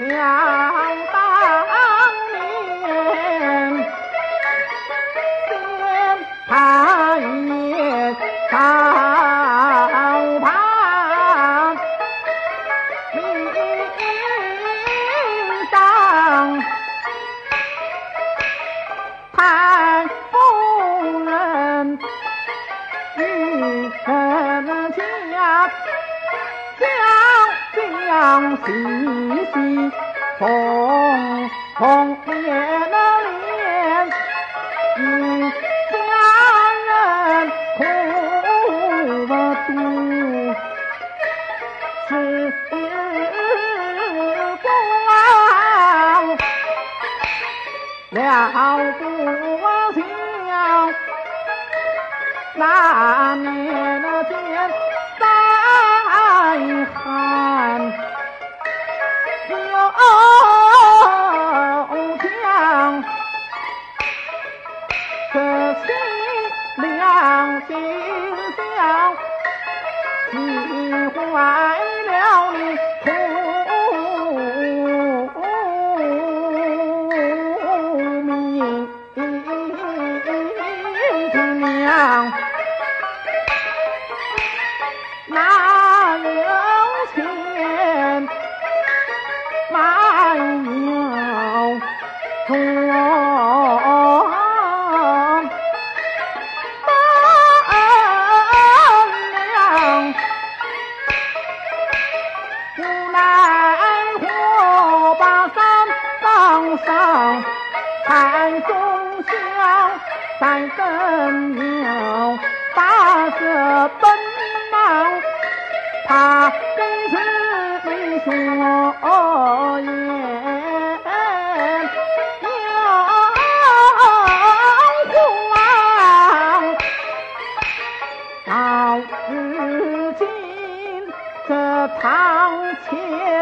娘细细从从连了连，一家人哭不住，时光了不了，那心想，急坏了你苦命娘，哪有钱买牛早叹中孝难更留跋涉奔忙怕跟随所言又恐到如今这堂前